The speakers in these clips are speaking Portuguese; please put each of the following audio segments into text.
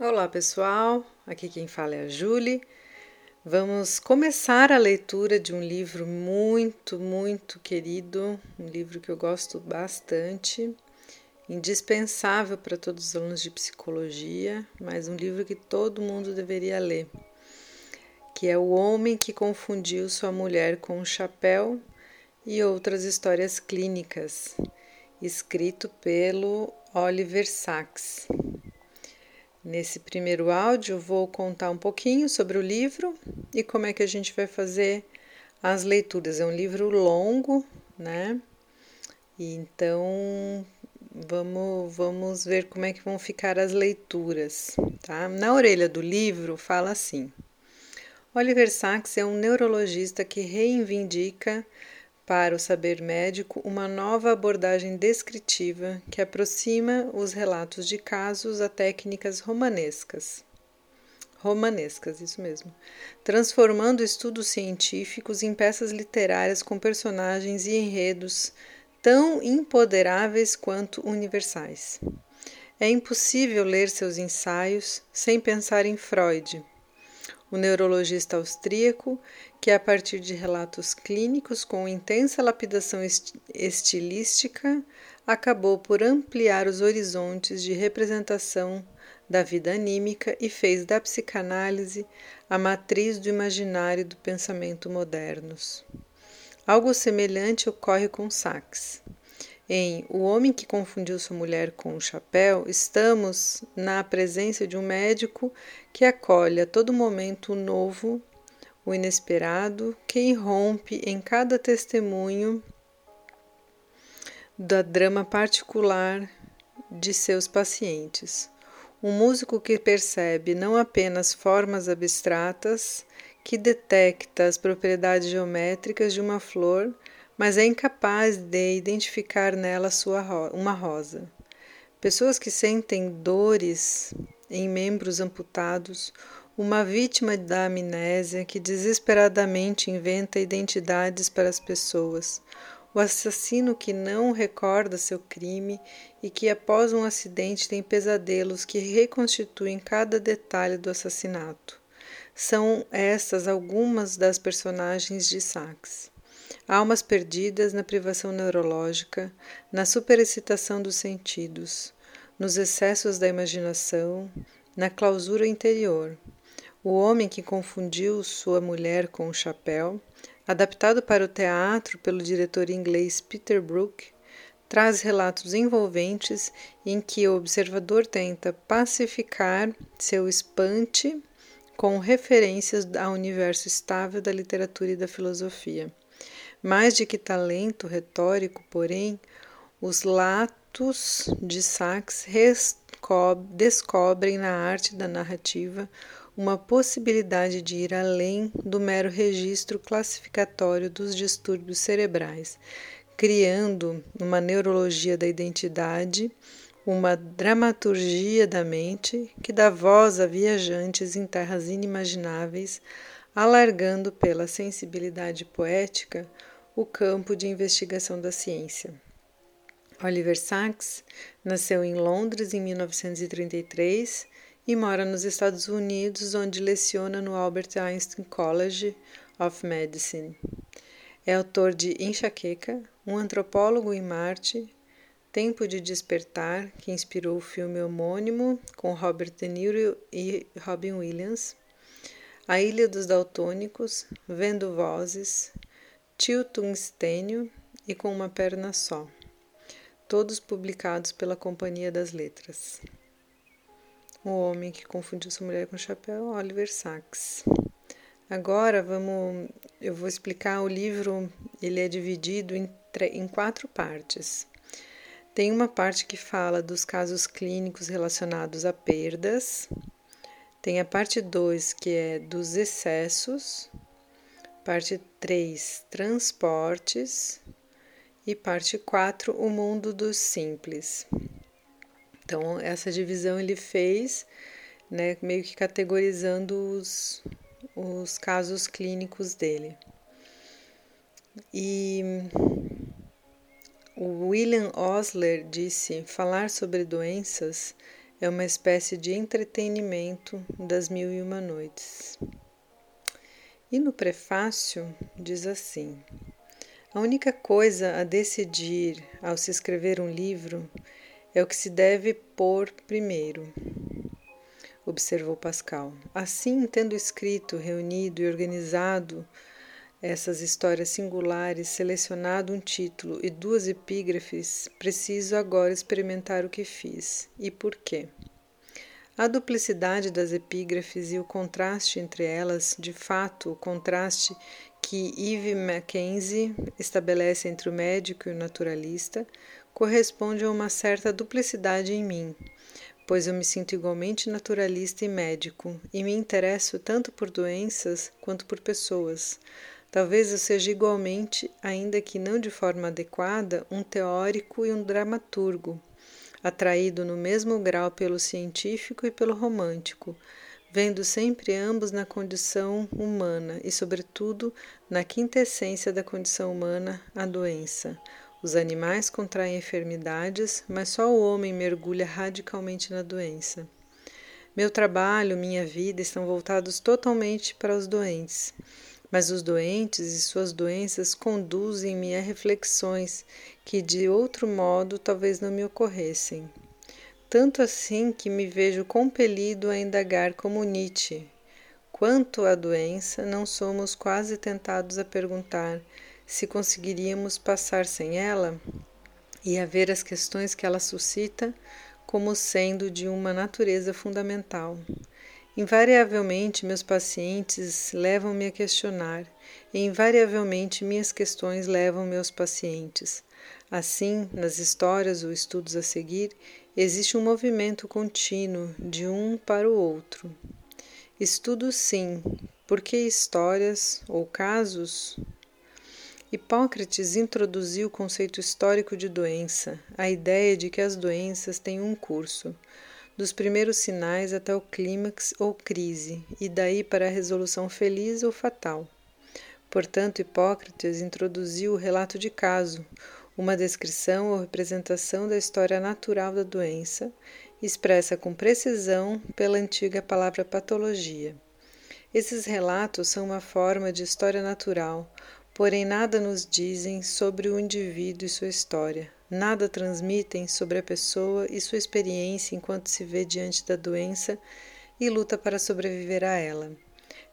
Olá pessoal, aqui quem fala é a Julie. Vamos começar a leitura de um livro muito, muito querido, um livro que eu gosto bastante, indispensável para todos os alunos de psicologia, mas um livro que todo mundo deveria ler, que é O Homem que Confundiu Sua Mulher com um Chapéu e Outras Histórias Clínicas, escrito pelo Oliver Sacks. Nesse primeiro áudio, vou contar um pouquinho sobre o livro e como é que a gente vai fazer as leituras. É um livro longo, né? Então vamos, vamos ver como é que vão ficar as leituras, tá? Na orelha do livro fala assim: Oliver Sacks é um neurologista que reivindica para o saber médico uma nova abordagem descritiva que aproxima os relatos de casos a técnicas romanescas. Romanescas, isso mesmo. Transformando estudos científicos em peças literárias com personagens e enredos tão empoderáveis quanto universais. É impossível ler seus ensaios sem pensar em Freud, o neurologista austríaco que, a partir de relatos clínicos com intensa lapidação estilística, acabou por ampliar os horizontes de representação da vida anímica e fez da psicanálise a matriz do imaginário do pensamento modernos. Algo semelhante ocorre com Sachs. Em O Homem que Confundiu Sua Mulher com o Chapéu, estamos na presença de um médico que acolhe a todo momento o novo o inesperado que irrompe em cada testemunho da drama particular de seus pacientes. Um músico que percebe não apenas formas abstratas, que detecta as propriedades geométricas de uma flor, mas é incapaz de identificar nela sua ro uma rosa. Pessoas que sentem dores em membros amputados uma vítima da amnésia que desesperadamente inventa identidades para as pessoas, o assassino que não recorda seu crime e que, após um acidente, tem pesadelos que reconstituem cada detalhe do assassinato. São estas algumas das personagens de Sachs. Almas perdidas na privação neurológica, na superexcitação dos sentidos, nos excessos da imaginação, na clausura interior. O Homem que Confundiu Sua Mulher com o Chapéu, adaptado para o teatro pelo diretor inglês Peter Brook, traz relatos envolventes em que o observador tenta pacificar seu espante com referências ao universo estável da literatura e da filosofia. Mais de que talento retórico, porém, os latos de Sachs descobrem na arte da narrativa uma possibilidade de ir além do mero registro classificatório dos distúrbios cerebrais, criando uma neurologia da identidade, uma dramaturgia da mente que dá voz a viajantes em terras inimagináveis, alargando pela sensibilidade poética o campo de investigação da ciência. Oliver Sacks nasceu em Londres em 1933 e mora nos Estados Unidos, onde leciona no Albert Einstein College of Medicine. É autor de Enxaqueca, um antropólogo em Marte, Tempo de Despertar, que inspirou o filme homônimo com Robert De Niro e Robin Williams, A Ilha dos Daltônicos, Vendo Vozes, Tio Tungstênio e Com uma Perna Só, todos publicados pela Companhia das Letras. O Homem que Confundiu Sua Mulher com Chapéu, Oliver Sacks. Agora vamos, eu vou explicar o livro. Ele é dividido em, em quatro partes. Tem uma parte que fala dos casos clínicos relacionados a perdas. Tem a parte 2, que é dos excessos. Parte 3, transportes. E parte 4, o mundo dos simples. Então, essa divisão ele fez, né, meio que categorizando os, os casos clínicos dele. E o William Osler disse: falar sobre doenças é uma espécie de entretenimento das mil e uma noites. E no prefácio diz assim: A única coisa a decidir ao se escrever um livro é o que se deve pôr primeiro, observou Pascal. Assim, tendo escrito, reunido e organizado essas histórias singulares, selecionado um título e duas epígrafes, preciso agora experimentar o que fiz. E por quê? A duplicidade das epígrafes e o contraste entre elas, de fato, o contraste que Eve Mackenzie estabelece entre o médico e o naturalista, corresponde a uma certa duplicidade em mim, pois eu me sinto igualmente naturalista e médico, e me interesso tanto por doenças quanto por pessoas. Talvez eu seja igualmente, ainda que não de forma adequada, um teórico e um dramaturgo, atraído no mesmo grau pelo científico e pelo romântico, vendo sempre ambos na condição humana e, sobretudo, na quintessência da condição humana, a doença. Os animais contraem enfermidades, mas só o homem mergulha radicalmente na doença. Meu trabalho, minha vida estão voltados totalmente para os doentes. Mas os doentes e suas doenças conduzem-me a reflexões que de outro modo talvez não me ocorressem. Tanto assim que me vejo compelido a indagar como Nietzsche. Quanto à doença, não somos quase tentados a perguntar se conseguiríamos passar sem ela e a ver as questões que ela suscita como sendo de uma natureza fundamental. Invariavelmente, meus pacientes levam-me a questionar, e invariavelmente minhas questões levam meus pacientes. Assim, nas histórias ou estudos a seguir, existe um movimento contínuo de um para o outro. Estudo sim, porque histórias ou casos? Hipócrates introduziu o conceito histórico de doença, a ideia de que as doenças têm um curso dos primeiros sinais até o clímax ou crise, e daí para a resolução feliz ou fatal. Portanto, Hipócrates introduziu o relato de caso, uma descrição ou representação da história natural da doença, expressa com precisão pela antiga palavra patologia. Esses relatos são uma forma de história natural, porém nada nos dizem sobre o indivíduo e sua história, nada transmitem sobre a pessoa e sua experiência enquanto se vê diante da doença e luta para sobreviver a ela.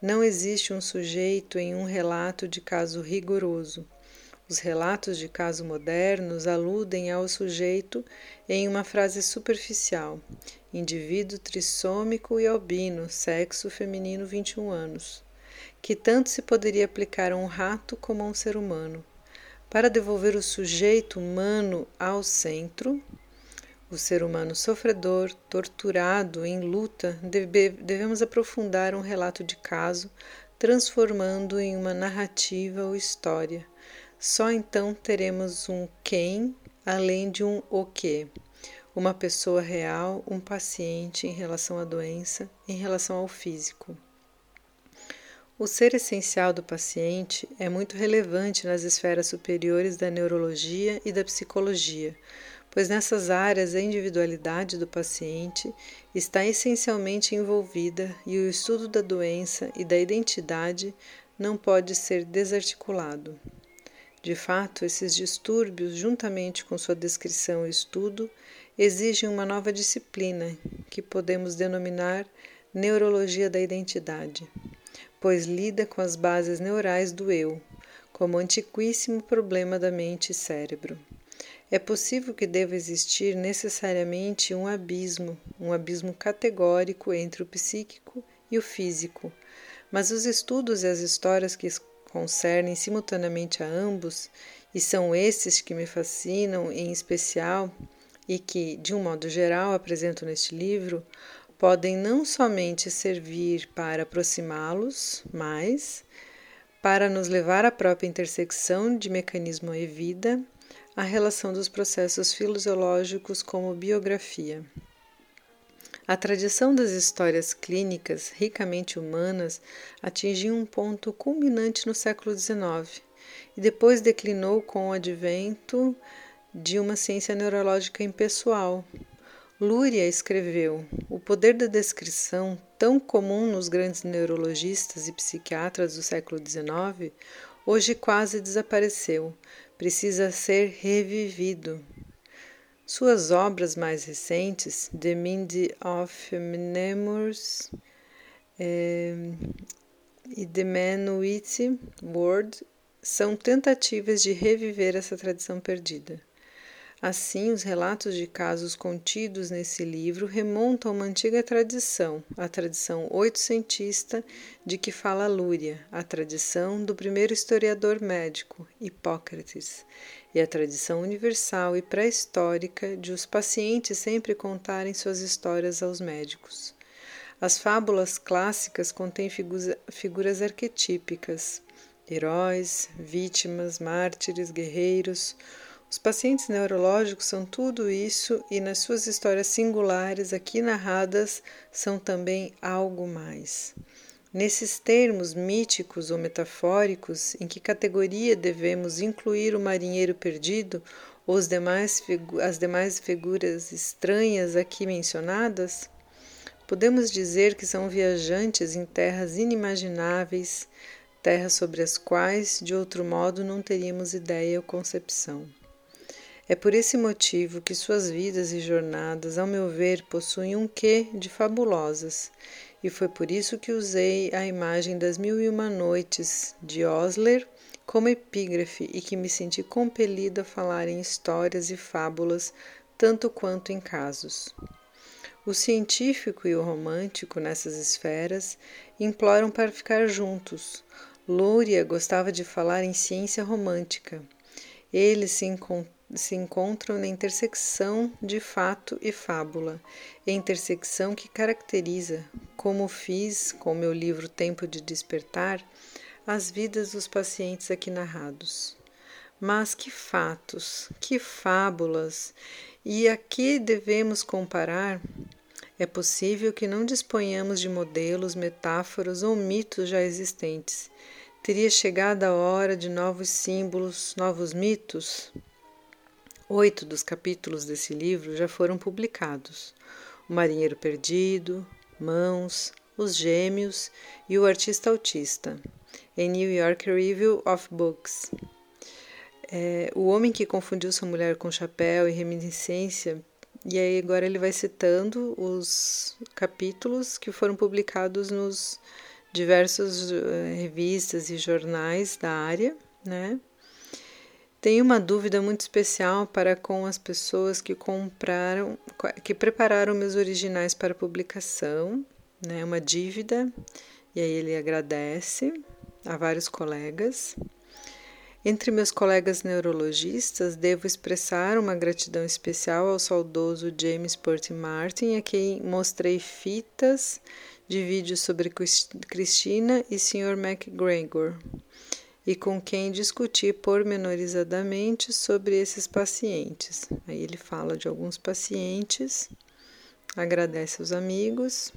Não existe um sujeito em um relato de caso rigoroso. Os relatos de caso modernos aludem ao sujeito em uma frase superficial: indivíduo trissômico e albino, sexo feminino 21 anos que tanto se poderia aplicar a um rato como a um ser humano. Para devolver o sujeito humano ao centro, o ser humano sofredor, torturado, em luta, deve, devemos aprofundar um relato de caso, transformando em uma narrativa ou história. Só então teremos um quem além de um o que, uma pessoa real, um paciente em relação à doença, em relação ao físico. O ser essencial do paciente é muito relevante nas esferas superiores da neurologia e da psicologia, pois nessas áreas a individualidade do paciente está essencialmente envolvida e o estudo da doença e da identidade não pode ser desarticulado. De fato, esses distúrbios, juntamente com sua descrição e estudo, exigem uma nova disciplina que podemos denominar neurologia da identidade pois lida com as bases neurais do eu, como antiquíssimo problema da mente e cérebro. É possível que deva existir necessariamente um abismo, um abismo categórico entre o psíquico e o físico, mas os estudos e as histórias que concernem simultaneamente a ambos, e são esses que me fascinam em especial e que, de um modo geral, apresento neste livro, podem não somente servir para aproximá-los mais, para nos levar à própria intersecção de mecanismo e vida, a relação dos processos fisiológicos como biografia. A tradição das histórias clínicas ricamente humanas atingiu um ponto culminante no século XIX e depois declinou com o advento de uma ciência neurológica impessoal, Lúria escreveu: O poder da descrição, tão comum nos grandes neurologistas e psiquiatras do século XIX, hoje quase desapareceu. Precisa ser revivido. Suas obras mais recentes, The Mind of Mnemours eh, e The Man with Word, são tentativas de reviver essa tradição perdida. Assim, os relatos de casos contidos nesse livro remontam a uma antiga tradição, a tradição oitocentista de que fala Lúria, a tradição do primeiro historiador médico, Hipócrates, e a tradição universal e pré-histórica de os pacientes sempre contarem suas histórias aos médicos. As fábulas clássicas contêm figuras arquetípicas, heróis, vítimas, mártires, guerreiros, os pacientes neurológicos são tudo isso e, nas suas histórias singulares aqui narradas, são também algo mais. Nesses termos míticos ou metafóricos, em que categoria devemos incluir o marinheiro perdido ou as demais, as demais figuras estranhas aqui mencionadas? Podemos dizer que são viajantes em terras inimagináveis, terras sobre as quais, de outro modo, não teríamos ideia ou concepção. É por esse motivo que suas vidas e jornadas, ao meu ver, possuem um quê de fabulosas, e foi por isso que usei a imagem das Mil e Uma Noites de Osler como epígrafe e que me senti compelida a falar em histórias e fábulas tanto quanto em casos. O científico e o romântico nessas esferas imploram para ficar juntos. Lúria gostava de falar em ciência romântica. Eles se encontram se encontram na intersecção de fato e fábula, intersecção que caracteriza, como fiz com meu livro Tempo de Despertar, as vidas dos pacientes aqui narrados. Mas que fatos, que fábulas! E a que devemos comparar? É possível que não disponhamos de modelos, metáforas ou mitos já existentes. Teria chegado a hora de novos símbolos, novos mitos? Oito dos capítulos desse livro já foram publicados: O Marinheiro Perdido, Mãos, Os Gêmeos e O Artista Autista, em New York Review of Books. É, o Homem que Confundiu Sua Mulher com Chapéu e Reminiscência, e aí agora ele vai citando os capítulos que foram publicados nos diversas uh, revistas e jornais da área, né? Tenho uma dúvida muito especial para com as pessoas que compraram, que prepararam meus originais para publicação, né? Uma dívida, e aí ele agradece a vários colegas. Entre meus colegas neurologistas, devo expressar uma gratidão especial ao saudoso James Port Martin, a quem mostrei fitas de vídeos sobre Cristina e Sr. McGregor e com quem discutir pormenorizadamente sobre esses pacientes. Aí ele fala de alguns pacientes, agradece aos amigos.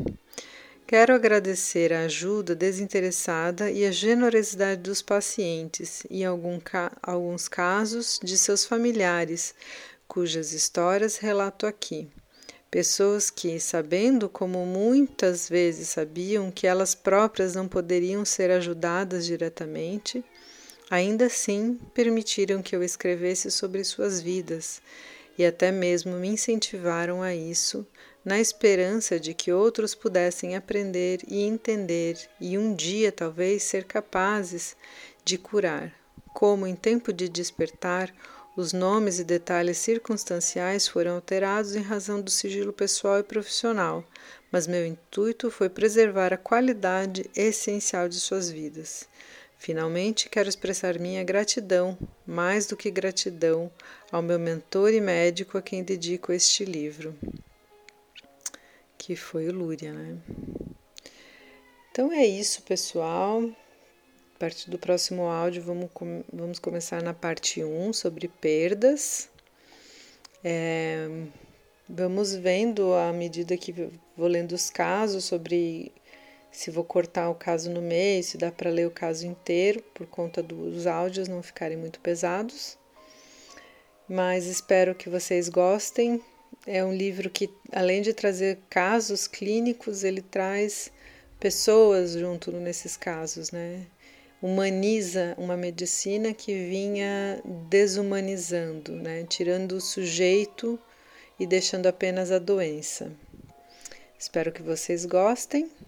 Quero agradecer a ajuda desinteressada e a generosidade dos pacientes e, em ca alguns casos, de seus familiares, cujas histórias relato aqui. Pessoas que, sabendo como muitas vezes sabiam que elas próprias não poderiam ser ajudadas diretamente, Ainda assim, permitiram que eu escrevesse sobre suas vidas e até mesmo me incentivaram a isso, na esperança de que outros pudessem aprender e entender e um dia talvez ser capazes de curar. Como em tempo de despertar, os nomes e detalhes circunstanciais foram alterados em razão do sigilo pessoal e profissional, mas meu intuito foi preservar a qualidade essencial de suas vidas. Finalmente, quero expressar minha gratidão, mais do que gratidão, ao meu mentor e médico a quem dedico este livro, que foi o Lúria, né? Então é isso, pessoal. A partir do próximo áudio, vamos, vamos começar na parte 1 sobre perdas. É, vamos vendo à medida que vou lendo os casos sobre se vou cortar o caso no meio, se dá para ler o caso inteiro, por conta dos áudios não ficarem muito pesados. Mas espero que vocês gostem. é um livro que, além de trazer casos clínicos, ele traz pessoas junto nesses casos, né? Humaniza uma medicina que vinha desumanizando, né? Tirando o sujeito e deixando apenas a doença. Espero que vocês gostem